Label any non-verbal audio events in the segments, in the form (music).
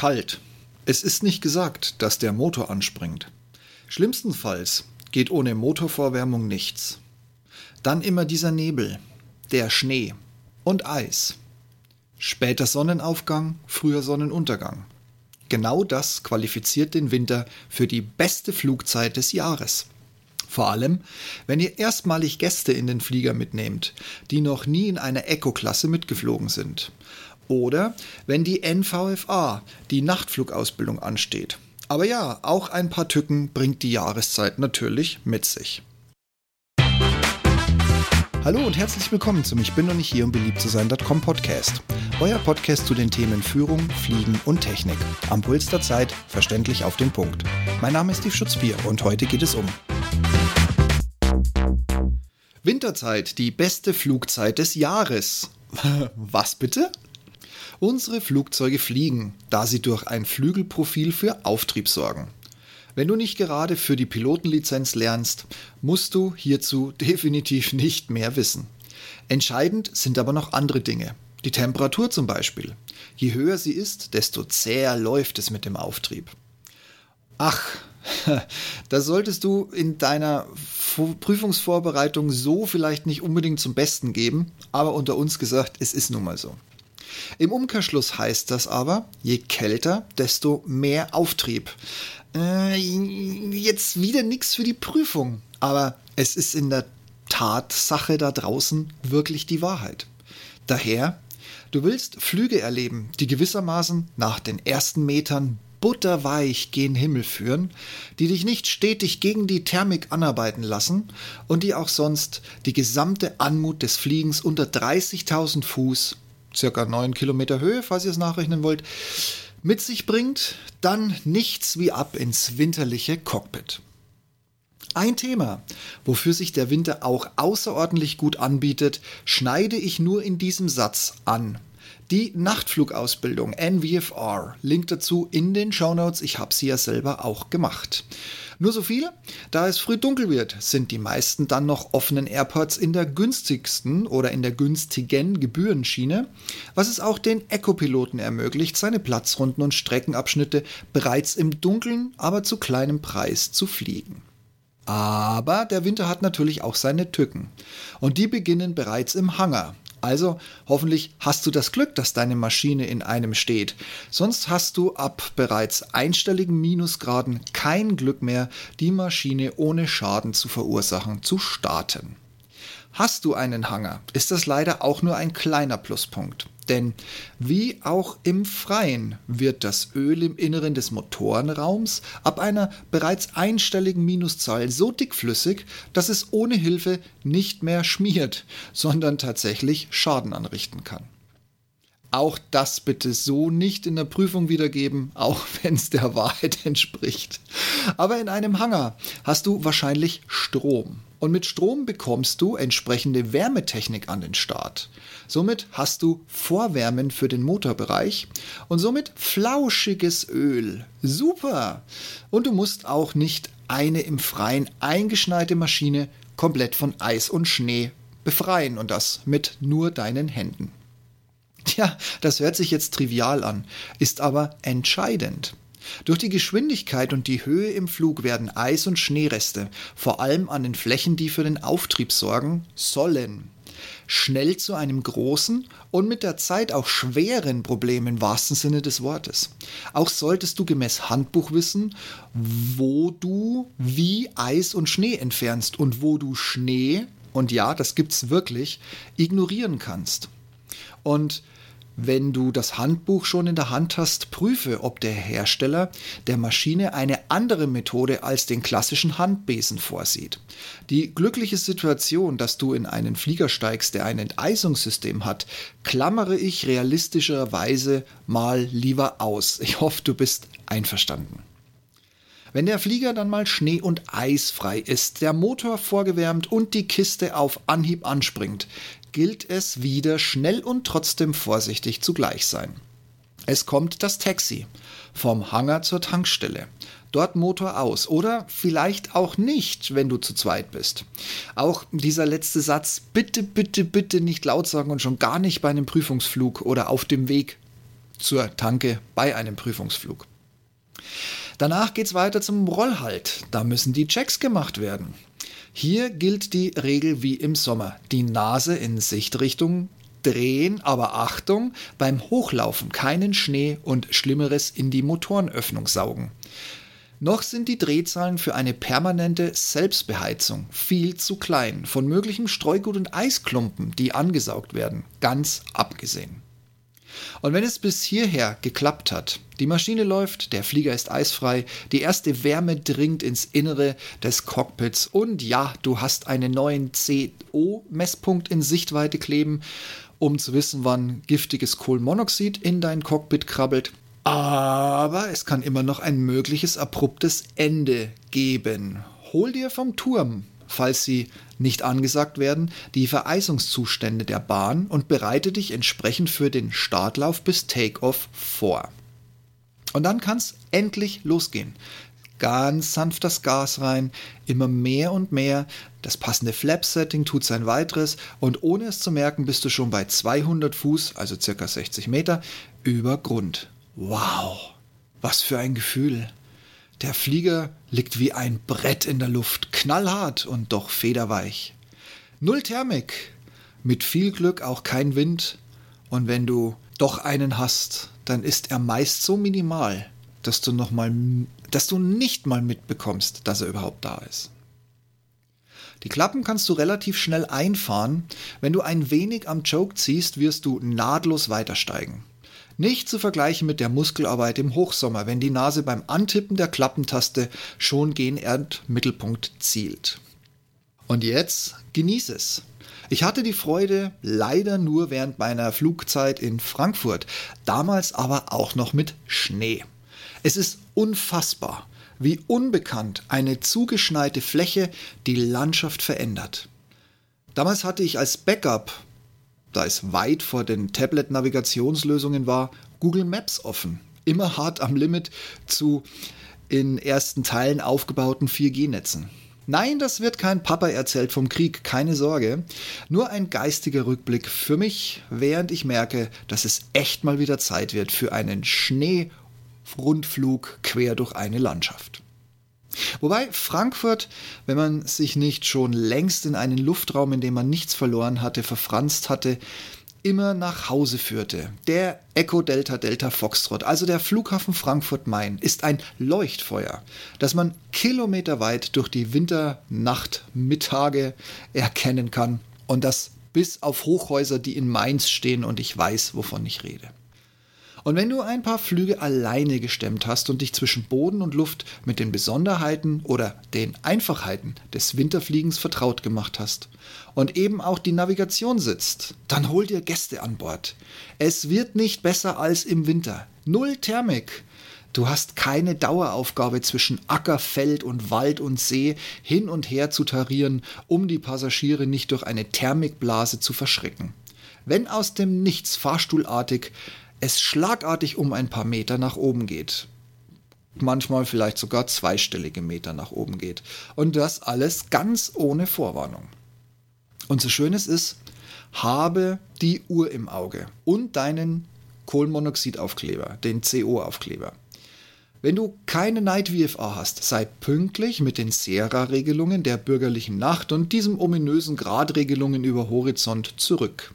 kalt. Es ist nicht gesagt, dass der Motor anspringt. Schlimmstenfalls geht ohne Motorvorwärmung nichts. Dann immer dieser Nebel, der Schnee und Eis. Später Sonnenaufgang, früher Sonnenuntergang. Genau das qualifiziert den Winter für die beste Flugzeit des Jahres. Vor allem, wenn ihr erstmalig Gäste in den Flieger mitnehmt, die noch nie in einer Eco-Klasse mitgeflogen sind. Oder wenn die NVFA, die Nachtflugausbildung, ansteht. Aber ja, auch ein paar Tücken bringt die Jahreszeit natürlich mit sich. Hallo und herzlich willkommen zum Ich bin noch nicht hier, um beliebt zu sein.com Podcast. Euer Podcast zu den Themen Führung, Fliegen und Technik. Am Puls der Zeit, verständlich auf den Punkt. Mein Name ist Steve Schutzbier und heute geht es um Winterzeit, die beste Flugzeit des Jahres. (laughs) Was bitte? Unsere Flugzeuge fliegen, da sie durch ein Flügelprofil für Auftrieb sorgen. Wenn du nicht gerade für die Pilotenlizenz lernst, musst du hierzu (laughs) definitiv nicht mehr wissen. Entscheidend sind aber noch andere Dinge. Die Temperatur zum Beispiel. Je höher sie ist, desto zäher läuft es mit dem Auftrieb. Ach, (laughs) das solltest du in deiner Prüfungsvorbereitung so vielleicht nicht unbedingt zum Besten geben, aber unter uns gesagt, es ist nun mal so. Im Umkehrschluss heißt das aber, je kälter, desto mehr Auftrieb. Äh, jetzt wieder nichts für die Prüfung, aber es ist in der Tatsache da draußen wirklich die Wahrheit. Daher, du willst Flüge erleben, die gewissermaßen nach den ersten Metern butterweich gen Himmel führen, die dich nicht stetig gegen die Thermik anarbeiten lassen und die auch sonst die gesamte Anmut des Fliegens unter 30.000 Fuß circa 9 Kilometer Höhe, falls ihr es nachrechnen wollt, mit sich bringt, dann nichts wie ab ins winterliche Cockpit. Ein Thema, wofür sich der Winter auch außerordentlich gut anbietet, schneide ich nur in diesem Satz an. Die Nachtflugausbildung NVFR, Link dazu in den Show Notes. ich habe sie ja selber auch gemacht. Nur so viel, da es früh dunkel wird, sind die meisten dann noch offenen AirPods in der günstigsten oder in der günstigen Gebührenschiene, was es auch den Eco-Piloten ermöglicht, seine Platzrunden und Streckenabschnitte bereits im Dunkeln, aber zu kleinem Preis zu fliegen. Aber der Winter hat natürlich auch seine Tücken. Und die beginnen bereits im Hangar, also hoffentlich hast du das Glück, dass deine Maschine in einem steht. Sonst hast du ab bereits einstelligen Minusgraden kein Glück mehr, die Maschine ohne Schaden zu verursachen zu starten. Hast du einen Hangar, ist das leider auch nur ein kleiner Pluspunkt. Denn wie auch im Freien wird das Öl im Inneren des Motorenraums ab einer bereits einstelligen Minuszahl so dickflüssig, dass es ohne Hilfe nicht mehr schmiert, sondern tatsächlich Schaden anrichten kann. Auch das bitte so nicht in der Prüfung wiedergeben, auch (laughs) wenn es der Wahrheit entspricht. Aber in einem Hangar hast du wahrscheinlich Strom. Und mit Strom bekommst du entsprechende Wärmetechnik an den Start. Somit hast du Vorwärmen für den Motorbereich und somit flauschiges Öl. Super! Und du musst auch nicht eine im Freien eingeschneite Maschine komplett von Eis und Schnee befreien und das mit nur deinen Händen. Tja, das hört sich jetzt trivial an, ist aber entscheidend. Durch die Geschwindigkeit und die Höhe im Flug werden Eis- und Schneereste, vor allem an den Flächen, die für den Auftrieb sorgen, sollen schnell zu einem großen und mit der Zeit auch schweren Problem im wahrsten Sinne des Wortes. Auch solltest du gemäß Handbuch wissen, wo du wie Eis und Schnee entfernst und wo du Schnee, und ja, das gibt's wirklich, ignorieren kannst. Und wenn du das Handbuch schon in der Hand hast, prüfe, ob der Hersteller der Maschine eine andere Methode als den klassischen Handbesen vorsieht. Die glückliche Situation, dass du in einen Flieger steigst, der ein Enteisungssystem hat, klammere ich realistischerweise mal lieber aus. Ich hoffe, du bist einverstanden. Wenn der Flieger dann mal schnee- und eisfrei ist, der Motor vorgewärmt und die Kiste auf Anhieb anspringt, gilt es wieder schnell und trotzdem vorsichtig zugleich sein. Es kommt das Taxi vom Hangar zur Tankstelle. Dort Motor aus oder vielleicht auch nicht, wenn du zu zweit bist. Auch dieser letzte Satz, bitte, bitte, bitte nicht laut sagen und schon gar nicht bei einem Prüfungsflug oder auf dem Weg zur Tanke bei einem Prüfungsflug. Danach geht es weiter zum Rollhalt. Da müssen die Checks gemacht werden. Hier gilt die Regel wie im Sommer. Die Nase in Sichtrichtung drehen, aber Achtung, beim Hochlaufen keinen Schnee und Schlimmeres in die Motorenöffnung saugen. Noch sind die Drehzahlen für eine permanente Selbstbeheizung viel zu klein, von möglichem Streugut und Eisklumpen, die angesaugt werden, ganz abgesehen. Und wenn es bis hierher geklappt hat, die Maschine läuft, der Flieger ist eisfrei, die erste Wärme dringt ins Innere des Cockpits und ja, du hast einen neuen CO-Messpunkt in Sichtweite kleben, um zu wissen, wann giftiges Kohlenmonoxid in dein Cockpit krabbelt. Aber es kann immer noch ein mögliches abruptes Ende geben. Hol dir vom Turm, falls sie nicht angesagt werden, die Vereisungszustände der Bahn und bereite dich entsprechend für den Startlauf bis Takeoff vor. Und dann kann es endlich losgehen. Ganz sanft das Gas rein, immer mehr und mehr. Das passende Flap-Setting tut sein weiteres und ohne es zu merken bist du schon bei 200 Fuß, also circa 60 Meter, über Grund. Wow, was für ein Gefühl. Der Flieger liegt wie ein Brett in der Luft, knallhart und doch federweich. Null Thermik, mit viel Glück auch kein Wind. Und wenn du doch einen hast, dann ist er meist so minimal, dass du noch mal, dass du nicht mal mitbekommst, dass er überhaupt da ist. Die Klappen kannst du relativ schnell einfahren. Wenn du ein wenig am Choke ziehst, wirst du nahtlos weitersteigen. Nicht zu vergleichen mit der Muskelarbeit im Hochsommer, wenn die Nase beim Antippen der Klappentaste schon gen Erdmittelpunkt zielt. Und jetzt genieß es. Ich hatte die Freude leider nur während meiner Flugzeit in Frankfurt, damals aber auch noch mit Schnee. Es ist unfassbar, wie unbekannt eine zugeschneite Fläche die Landschaft verändert. Damals hatte ich als Backup da es weit vor den Tablet-Navigationslösungen war, Google Maps offen. Immer hart am Limit zu in ersten Teilen aufgebauten 4G-Netzen. Nein, das wird kein Papa erzählt vom Krieg, keine Sorge. Nur ein geistiger Rückblick für mich, während ich merke, dass es echt mal wieder Zeit wird für einen Schneerundflug quer durch eine Landschaft. Wobei Frankfurt, wenn man sich nicht schon längst in einen Luftraum, in dem man nichts verloren hatte, verfranst hatte, immer nach Hause führte. Der Echo Delta Delta Foxtrot, also der Flughafen Frankfurt-Main, ist ein Leuchtfeuer, das man kilometerweit durch die Winternachtmittage erkennen kann und das bis auf Hochhäuser, die in Mainz stehen und ich weiß, wovon ich rede. Und wenn du ein paar Flüge alleine gestemmt hast und dich zwischen Boden und Luft mit den Besonderheiten oder den Einfachheiten des Winterfliegens vertraut gemacht hast und eben auch die Navigation sitzt, dann hol dir Gäste an Bord. Es wird nicht besser als im Winter. Null Thermik. Du hast keine Daueraufgabe zwischen Acker, Feld und Wald und See hin und her zu tarieren, um die Passagiere nicht durch eine Thermikblase zu verschrecken. Wenn aus dem Nichts fahrstuhlartig es schlagartig um ein paar Meter nach oben geht. Manchmal vielleicht sogar zweistellige Meter nach oben geht. Und das alles ganz ohne Vorwarnung. Und so schön es ist, habe die Uhr im Auge und deinen Kohlenmonoxidaufkleber, den CO-Aufkleber. Wenn du keine Night VFA hast, sei pünktlich mit den Sera-Regelungen der bürgerlichen Nacht und diesem ominösen Gradregelungen über Horizont zurück.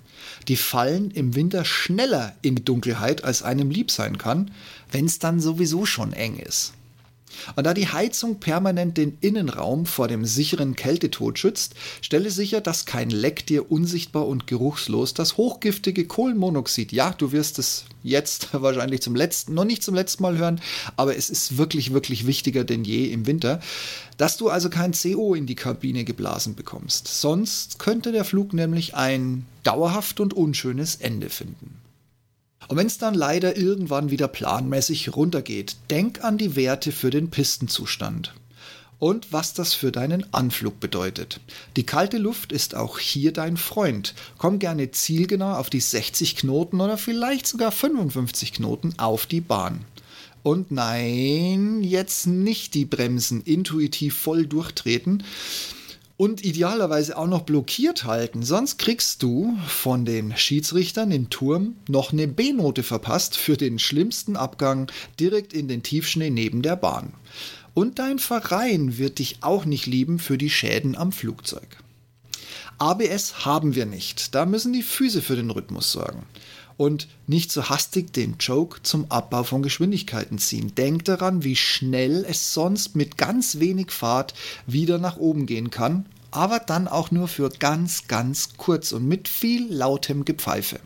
Die fallen im Winter schneller in die Dunkelheit, als einem lieb sein kann, wenn es dann sowieso schon eng ist. Und da die Heizung permanent den Innenraum vor dem sicheren Kältetod schützt, stelle sicher, dass kein Leck dir unsichtbar und geruchslos das hochgiftige Kohlenmonoxid, ja, du wirst es jetzt (laughs) wahrscheinlich zum letzten, noch nicht zum letzten Mal hören, aber es ist wirklich, wirklich wichtiger denn je im Winter, dass du also kein CO in die Kabine geblasen bekommst. Sonst könnte der Flug nämlich ein dauerhaft und unschönes Ende finden. Und wenn es dann leider irgendwann wieder planmäßig runtergeht, denk an die Werte für den Pistenzustand. Und was das für deinen Anflug bedeutet. Die kalte Luft ist auch hier dein Freund. Komm gerne zielgenau auf die 60 Knoten oder vielleicht sogar 55 Knoten auf die Bahn. Und nein, jetzt nicht die Bremsen intuitiv voll durchtreten und idealerweise auch noch blockiert halten. Sonst kriegst du von den Schiedsrichtern im Turm noch eine B-Note verpasst für den schlimmsten Abgang direkt in den Tiefschnee neben der Bahn. Und dein Verein wird dich auch nicht lieben für die Schäden am Flugzeug. ABS haben wir nicht. Da müssen die Füße für den Rhythmus sorgen. Und nicht so hastig den Joke zum Abbau von Geschwindigkeiten ziehen. Denk daran, wie schnell es sonst mit ganz wenig Fahrt wieder nach oben gehen kann, aber dann auch nur für ganz, ganz kurz und mit viel lautem Gepfeife.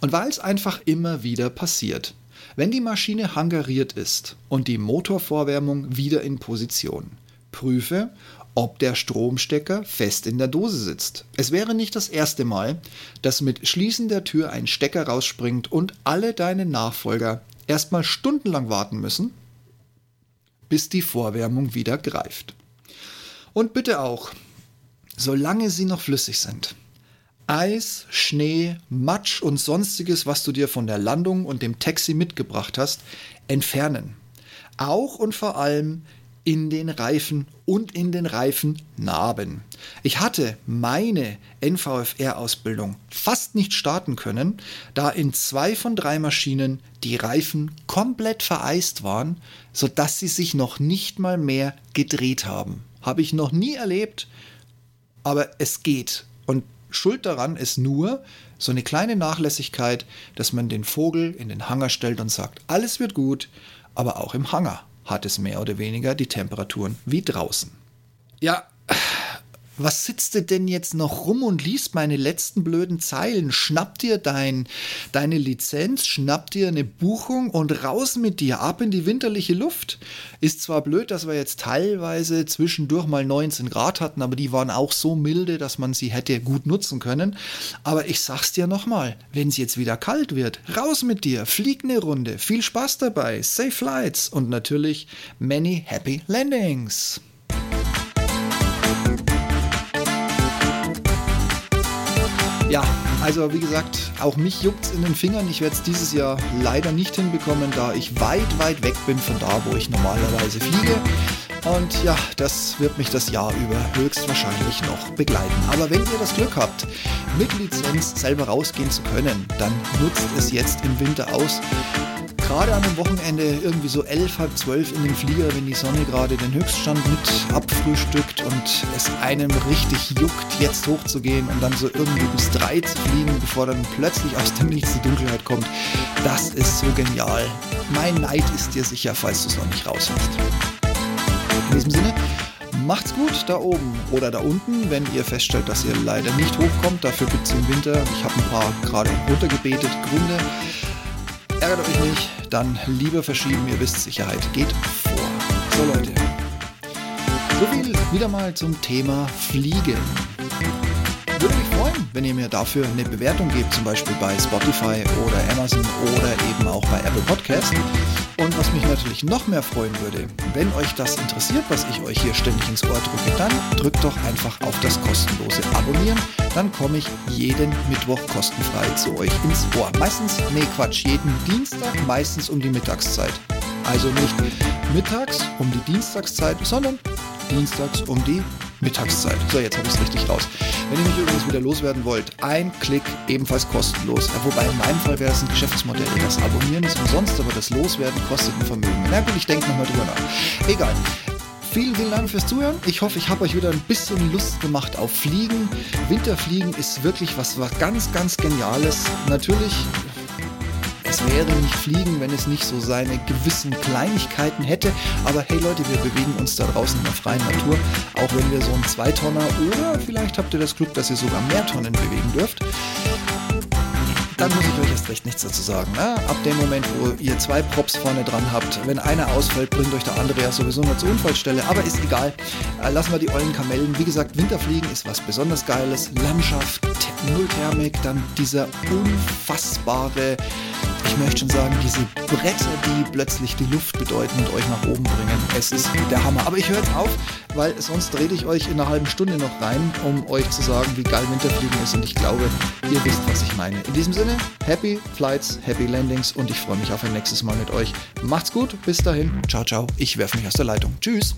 Und weil es einfach immer wieder passiert. Wenn die Maschine hangariert ist und die Motorvorwärmung wieder in Position, prüfe, ob der Stromstecker fest in der Dose sitzt. Es wäre nicht das erste Mal, dass mit Schließen der Tür ein Stecker rausspringt und alle deine Nachfolger erstmal stundenlang warten müssen, bis die Vorwärmung wieder greift. Und bitte auch, solange sie noch flüssig sind, Eis, Schnee, Matsch und sonstiges, was du dir von der Landung und dem Taxi mitgebracht hast, entfernen. Auch und vor allem in den Reifen und in den Reifennarben. Ich hatte meine NVFR-Ausbildung fast nicht starten können, da in zwei von drei Maschinen die Reifen komplett vereist waren, sodass sie sich noch nicht mal mehr gedreht haben. Habe ich noch nie erlebt, aber es geht. Und Schuld daran ist nur so eine kleine Nachlässigkeit, dass man den Vogel in den Hangar stellt und sagt, alles wird gut, aber auch im Hangar hat es mehr oder weniger die Temperaturen wie draußen. Ja, was sitzt du denn jetzt noch rum und liest meine letzten blöden Zeilen? Schnapp dir dein, deine Lizenz, schnapp dir eine Buchung und raus mit dir, ab in die winterliche Luft. Ist zwar blöd, dass wir jetzt teilweise zwischendurch mal 19 Grad hatten, aber die waren auch so milde, dass man sie hätte gut nutzen können. Aber ich sag's dir nochmal, wenn es jetzt wieder kalt wird, raus mit dir, flieg eine Runde, viel Spaß dabei, safe flights und natürlich many happy landings. Ja, also wie gesagt, auch mich juckt es in den Fingern. Ich werde es dieses Jahr leider nicht hinbekommen, da ich weit, weit weg bin von da, wo ich normalerweise fliege. Und ja, das wird mich das Jahr über höchstwahrscheinlich noch begleiten. Aber wenn ihr das Glück habt, mit Lizenz selber rausgehen zu können, dann nutzt es jetzt im Winter aus gerade an einem Wochenende irgendwie so elf, halb zwölf in den Flieger, wenn die Sonne gerade den Höchststand mit abfrühstückt und es einem richtig juckt, jetzt hochzugehen und dann so irgendwie bis drei zu fliegen, bevor dann plötzlich aus dem Nichts die Dunkelheit kommt. Das ist so genial. Mein Neid ist dir sicher, falls du es noch nicht raus hast. In diesem Sinne, macht's gut da oben oder da unten, wenn ihr feststellt, dass ihr leider nicht hochkommt. Dafür gibt es im Winter, ich habe ein paar gerade runtergebetet, Gründe. Ärgert euch nicht, dann lieber verschieben, ihr wisst, Sicherheit geht vor. So Leute, so viel wieder mal zum Thema Fliegen. Würde mich freuen, wenn ihr mir dafür eine Bewertung gebt, zum Beispiel bei Spotify oder Amazon oder eben auch bei Apple Podcast. Und was mich natürlich noch mehr freuen würde, wenn euch das interessiert, was ich euch hier ständig ins Ohr drücke, dann drückt doch einfach auf das kostenlose Abonnieren. Dann komme ich jeden Mittwoch kostenfrei zu euch ins Ohr. Meistens, nee Quatsch, jeden Dienstag, meistens um die Mittagszeit. Also nicht mittags um die Dienstagszeit, sondern dienstags um die Mittagszeit. So, jetzt habe ich es richtig raus. Wenn ihr mich übrigens wieder loswerden wollt, ein Klick ebenfalls kostenlos. Wobei in meinem Fall wäre es ein Geschäftsmodell. Das Abonnieren ist umsonst, aber das Loswerden kostet ein Vermögen. Na gut, ich denke nochmal drüber nach. Egal. Vielen, vielen Dank fürs Zuhören. Ich hoffe, ich habe euch wieder ein bisschen Lust gemacht auf Fliegen. Winterfliegen ist wirklich was, was ganz, ganz Geniales. Natürlich es wäre nicht Fliegen, wenn es nicht so seine gewissen Kleinigkeiten hätte. Aber hey Leute, wir bewegen uns da draußen in der freien Natur, auch wenn wir so einen Zweitonner oder vielleicht habt ihr das Glück, dass ihr sogar mehr Tonnen bewegen dürft dann muss ich euch erst recht nichts dazu sagen. Ne? Ab dem Moment, wo ihr zwei Props vorne dran habt, wenn einer ausfällt, bringt euch der andere ja sowieso nur zur Unfallstelle. Aber ist egal. Äh, lassen wir die ollen Kamellen. Wie gesagt, Winterfliegen ist was besonders Geiles. Landschaft, Nullthermik, dann dieser unfassbare ich möchte schon sagen, diese Bretter, die plötzlich die Luft bedeuten und euch nach oben bringen. Es ist der Hammer. Aber ich höre jetzt auf, weil sonst rede ich euch in einer halben Stunde noch rein, um euch zu sagen, wie geil Winterfliegen ist. Und ich glaube, ihr wisst, was ich meine. In diesem Sinne, Happy Flights, Happy Landings und ich freue mich auf ein nächstes Mal mit euch. Macht's gut, bis dahin. Ciao, ciao. Ich werfe mich aus der Leitung. Tschüss.